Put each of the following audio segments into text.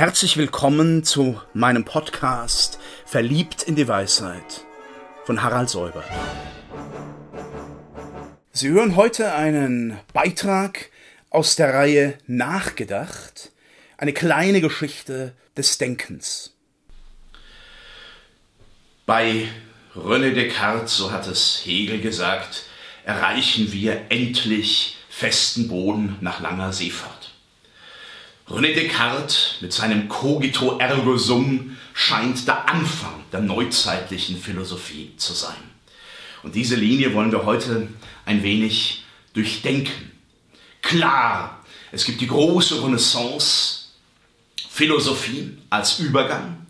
Herzlich willkommen zu meinem Podcast Verliebt in die Weisheit von Harald Säuber. Sie hören heute einen Beitrag aus der Reihe Nachgedacht, eine kleine Geschichte des Denkens. Bei René Descartes, so hat es Hegel gesagt, erreichen wir endlich festen Boden nach langer Seefahrt. René Descartes mit seinem Cogito ergo sum scheint der Anfang der neuzeitlichen Philosophie zu sein. Und diese Linie wollen wir heute ein wenig durchdenken. Klar, es gibt die große Renaissance, Philosophie als Übergang,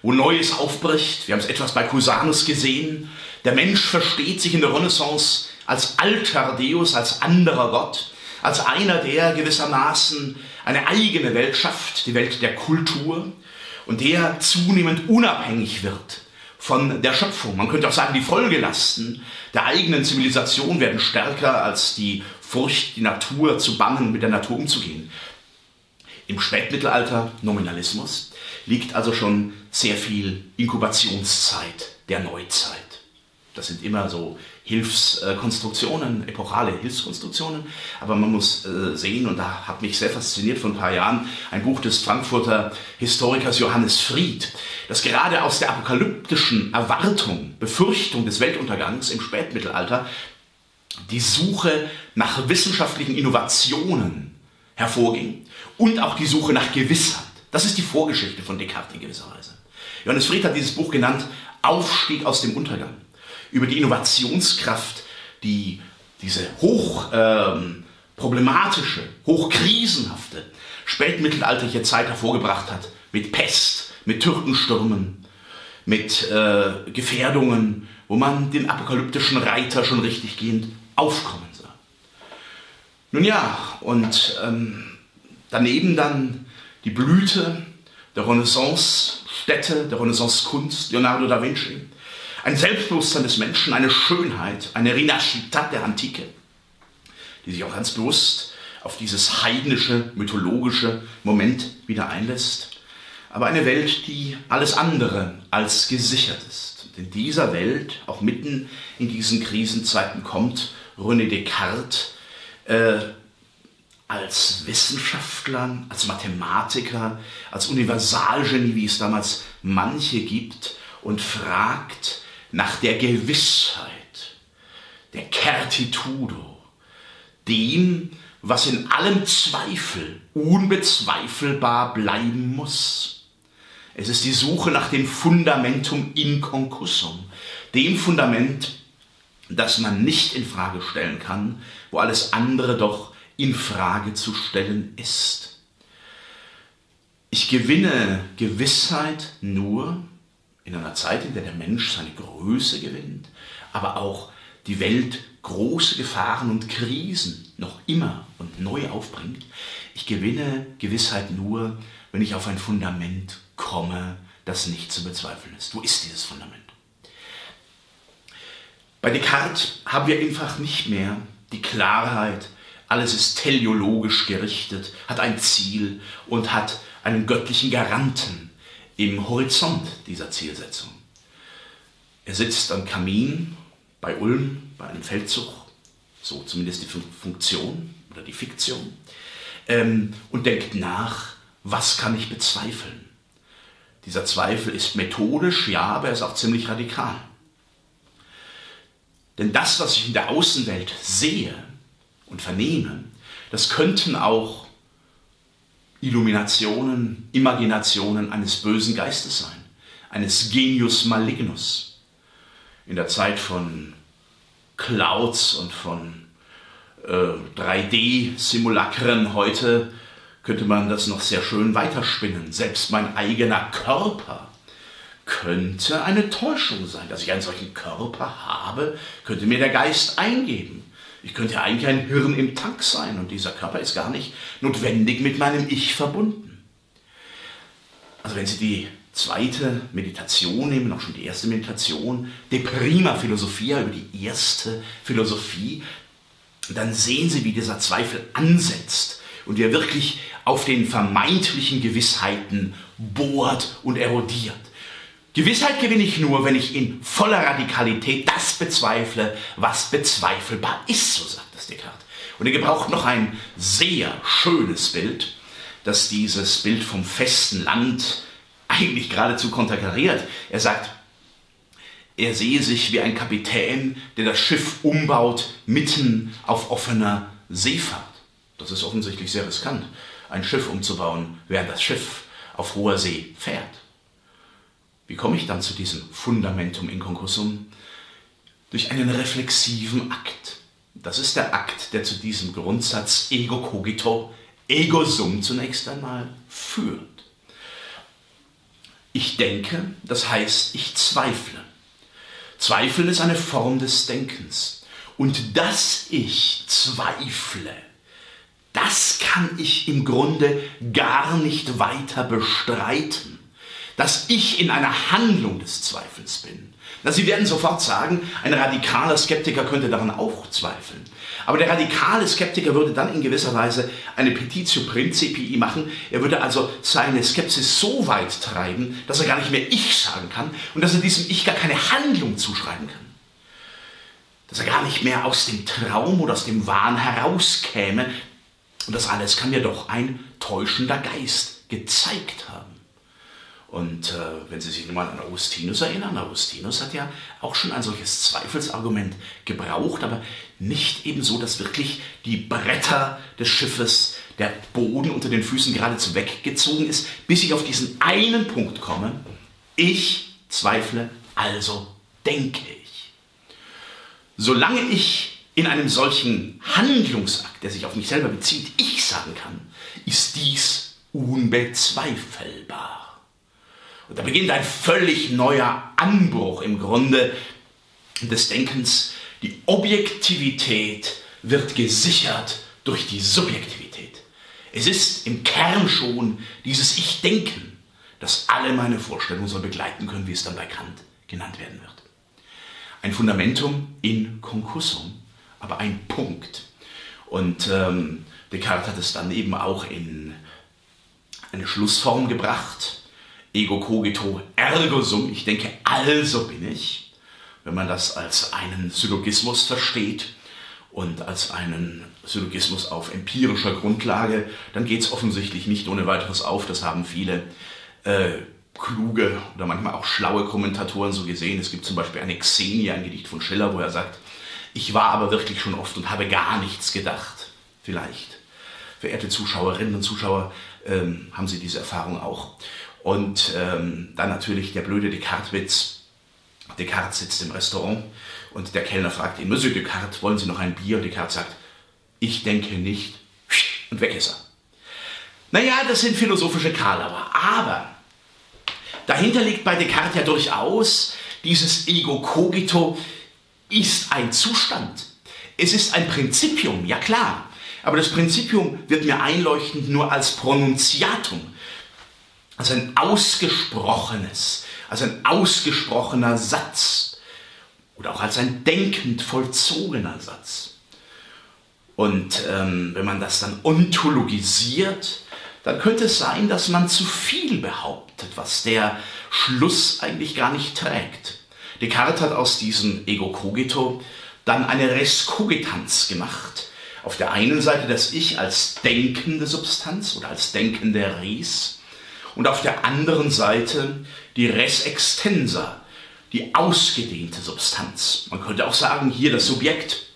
wo Neues aufbricht. Wir haben es etwas bei Cusanus gesehen. Der Mensch versteht sich in der Renaissance als alter Deus, als anderer Gott, als einer, der gewissermaßen eine eigene Welt schafft, die Welt der Kultur, und der zunehmend unabhängig wird von der Schöpfung. Man könnte auch sagen, die Folgelasten der eigenen Zivilisation werden stärker als die Furcht, die Natur zu bannen, mit der Natur umzugehen. Im Spätmittelalter, Nominalismus, liegt also schon sehr viel Inkubationszeit der Neuzeit. Das sind immer so Hilfskonstruktionen, epochale Hilfskonstruktionen. Aber man muss äh, sehen, und da hat mich sehr fasziniert vor ein paar Jahren, ein Buch des Frankfurter Historikers Johannes Fried, das gerade aus der apokalyptischen Erwartung, Befürchtung des Weltuntergangs im Spätmittelalter die Suche nach wissenschaftlichen Innovationen hervorging und auch die Suche nach Gewissheit. Das ist die Vorgeschichte von Descartes in gewisser Weise. Johannes Fried hat dieses Buch genannt Aufstieg aus dem Untergang über die Innovationskraft, die diese hoch ähm, problematische, hochkrisenhafte spätmittelalterliche Zeit hervorgebracht hat, mit Pest, mit Türkenstürmen, mit äh, Gefährdungen, wo man den apokalyptischen Reiter schon richtig gehend aufkommen sah. Nun ja, und ähm, daneben dann die Blüte der Renaissance-Städte, der Renaissance-Kunst, Leonardo da Vinci, ein Selbstbewusstsein des Menschen, eine Schönheit, eine Rinascita der Antike, die sich auch ganz bewusst auf dieses heidnische, mythologische Moment wieder einlässt. Aber eine Welt, die alles andere als gesichert ist. Und in dieser Welt, auch mitten in diesen Krisenzeiten, kommt René Descartes äh, als Wissenschaftler, als Mathematiker, als Universalgenie, wie es damals manche gibt, und fragt, nach der Gewissheit, der Certitudo, dem, was in allem Zweifel unbezweifelbar bleiben muss. Es ist die Suche nach dem Fundamentum inconcussum, dem Fundament, das man nicht in Frage stellen kann, wo alles andere doch in Frage zu stellen ist. Ich gewinne Gewissheit nur, in einer Zeit, in der der Mensch seine Größe gewinnt, aber auch die Welt große Gefahren und Krisen noch immer und neu aufbringt. Ich gewinne Gewissheit nur, wenn ich auf ein Fundament komme, das nicht zu bezweifeln ist. Wo ist dieses Fundament? Bei Descartes haben wir einfach nicht mehr die Klarheit, alles ist teleologisch gerichtet, hat ein Ziel und hat einen göttlichen Garanten im Horizont dieser Zielsetzung. Er sitzt am Kamin bei Ulm bei einem Feldzug, so zumindest die Funktion oder die Fiktion, ähm, und denkt nach, was kann ich bezweifeln? Dieser Zweifel ist methodisch, ja, aber er ist auch ziemlich radikal. Denn das, was ich in der Außenwelt sehe und vernehme, das könnten auch Illuminationen, Imaginationen eines bösen Geistes sein, eines Genius malignus. In der Zeit von Clouds und von äh, 3D-Simulacren heute könnte man das noch sehr schön weiterspinnen. Selbst mein eigener Körper könnte eine Täuschung sein. Dass ich einen solchen Körper habe, könnte mir der Geist eingeben. Ich könnte ja eigentlich ein Hirn im Tank sein und dieser Körper ist gar nicht notwendig mit meinem Ich verbunden. Also wenn Sie die zweite Meditation nehmen, auch schon die erste Meditation, De Prima Philosophia über die erste Philosophie, dann sehen Sie, wie dieser Zweifel ansetzt und wie er wirklich auf den vermeintlichen Gewissheiten bohrt und erodiert. Gewissheit gewinne ich nur, wenn ich in voller Radikalität das bezweifle, was bezweifelbar ist, so sagt das Descartes. Und er gebraucht noch ein sehr schönes Bild, das dieses Bild vom festen Land eigentlich geradezu konterkariert. Er sagt, er sehe sich wie ein Kapitän, der das Schiff umbaut, mitten auf offener Seefahrt. Das ist offensichtlich sehr riskant, ein Schiff umzubauen, während das Schiff auf hoher See fährt. Wie komme ich dann zu diesem Fundamentum Inconcussum? Durch einen reflexiven Akt. Das ist der Akt, der zu diesem Grundsatz ego cogito, ego sum zunächst einmal führt. Ich denke, das heißt, ich zweifle. Zweifeln ist eine Form des Denkens. Und dass ich zweifle, das kann ich im Grunde gar nicht weiter bestreiten dass ich in einer Handlung des Zweifels bin. Na, Sie werden sofort sagen, ein radikaler Skeptiker könnte daran auch zweifeln. Aber der radikale Skeptiker würde dann in gewisser Weise eine Petitio Principii machen. Er würde also seine Skepsis so weit treiben, dass er gar nicht mehr Ich sagen kann und dass er diesem Ich gar keine Handlung zuschreiben kann. Dass er gar nicht mehr aus dem Traum oder aus dem Wahn herauskäme. Und das alles kann mir doch ein täuschender Geist gezeigt haben. Und äh, wenn Sie sich nochmal an Augustinus erinnern, Augustinus hat ja auch schon ein solches Zweifelsargument gebraucht, aber nicht eben so, dass wirklich die Bretter des Schiffes, der Boden unter den Füßen geradezu weggezogen ist, bis ich auf diesen einen Punkt komme. Ich zweifle, also denke ich. Solange ich in einem solchen Handlungsakt, der sich auf mich selber bezieht, ich sagen kann, ist dies unbezweifelbar. Und da beginnt ein völlig neuer Anbruch im Grunde des Denkens. Die Objektivität wird gesichert durch die Subjektivität. Es ist im Kern schon dieses Ich-Denken, das alle meine Vorstellungen soll begleiten können, wie es dann bei Kant genannt werden wird. Ein Fundamentum in Concussum, aber ein Punkt. Und ähm, Descartes hat es dann eben auch in eine Schlussform gebracht, ego cogito ergo sum, ich denke, also bin ich, wenn man das als einen Syllogismus versteht und als einen Syllogismus auf empirischer Grundlage, dann geht es offensichtlich nicht ohne weiteres auf. Das haben viele äh, kluge oder manchmal auch schlaue Kommentatoren so gesehen. Es gibt zum Beispiel eine Xenia, ein Gedicht von Schiller, wo er sagt, ich war aber wirklich schon oft und habe gar nichts gedacht. Vielleicht. Verehrte Zuschauerinnen und Zuschauer, ähm, haben Sie diese Erfahrung auch. Und ähm, dann natürlich der blöde Descartes-Witz. Descartes sitzt im Restaurant und der Kellner fragt ihn, Monsieur Descartes, wollen Sie noch ein Bier? Und Descartes sagt, ich denke nicht. Und weg ist er. Naja, das sind philosophische Karlauer. Aber dahinter liegt bei Descartes ja durchaus dieses Ego cogito ist ein Zustand. Es ist ein Prinzipium, ja klar. Aber das Prinzipium wird mir einleuchtend nur als Pronunziatum, als ein ausgesprochenes, als ein ausgesprochener Satz oder auch als ein denkend vollzogener Satz. Und ähm, wenn man das dann ontologisiert, dann könnte es sein, dass man zu viel behauptet, was der Schluss eigentlich gar nicht trägt. Descartes hat aus diesem Ego cogito dann eine Res cogitanz gemacht. Auf der einen Seite das Ich als denkende Substanz oder als denkende Res und auf der anderen Seite die Res extensa, die ausgedehnte Substanz. Man könnte auch sagen, hier das Subjekt,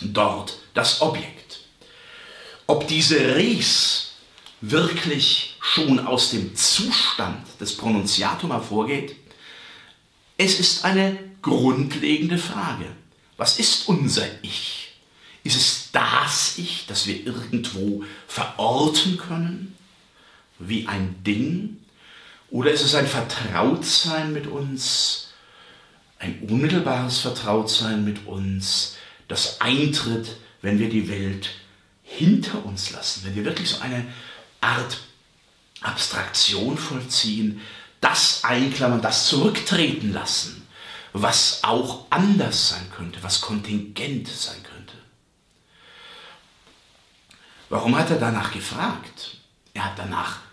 dort das Objekt. Ob diese Res wirklich schon aus dem Zustand des Pronunziatum hervorgeht, es ist eine grundlegende Frage. Was ist unser Ich? Ist es das Ich, das wir irgendwo verorten können? Wie ein Ding? Oder ist es ein Vertrautsein mit uns, ein unmittelbares Vertrautsein mit uns, das eintritt, wenn wir die Welt hinter uns lassen, wenn wir wirklich so eine Art Abstraktion vollziehen, das einklammern, das zurücktreten lassen, was auch anders sein könnte, was kontingent sein könnte. Warum hat er danach gefragt? Er hat danach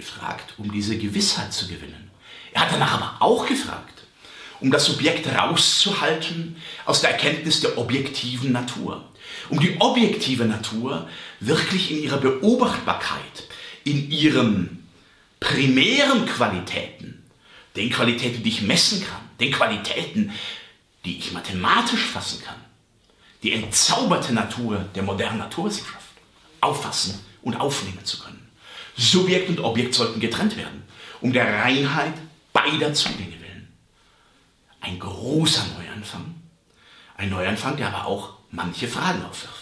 gefragt, um diese Gewissheit zu gewinnen. Er hat danach aber auch gefragt, um das Subjekt rauszuhalten aus der Erkenntnis der objektiven Natur. Um die objektive Natur wirklich in ihrer Beobachtbarkeit, in ihren primären Qualitäten, den Qualitäten, die ich messen kann, den Qualitäten, die ich mathematisch fassen kann, die entzauberte Natur der modernen Naturwissenschaft auffassen und aufnehmen zu können. Subjekt und Objekt sollten getrennt werden, um der Reinheit beider Zugänge willen. Ein großer Neuanfang, ein Neuanfang, der aber auch manche Fragen aufwirft.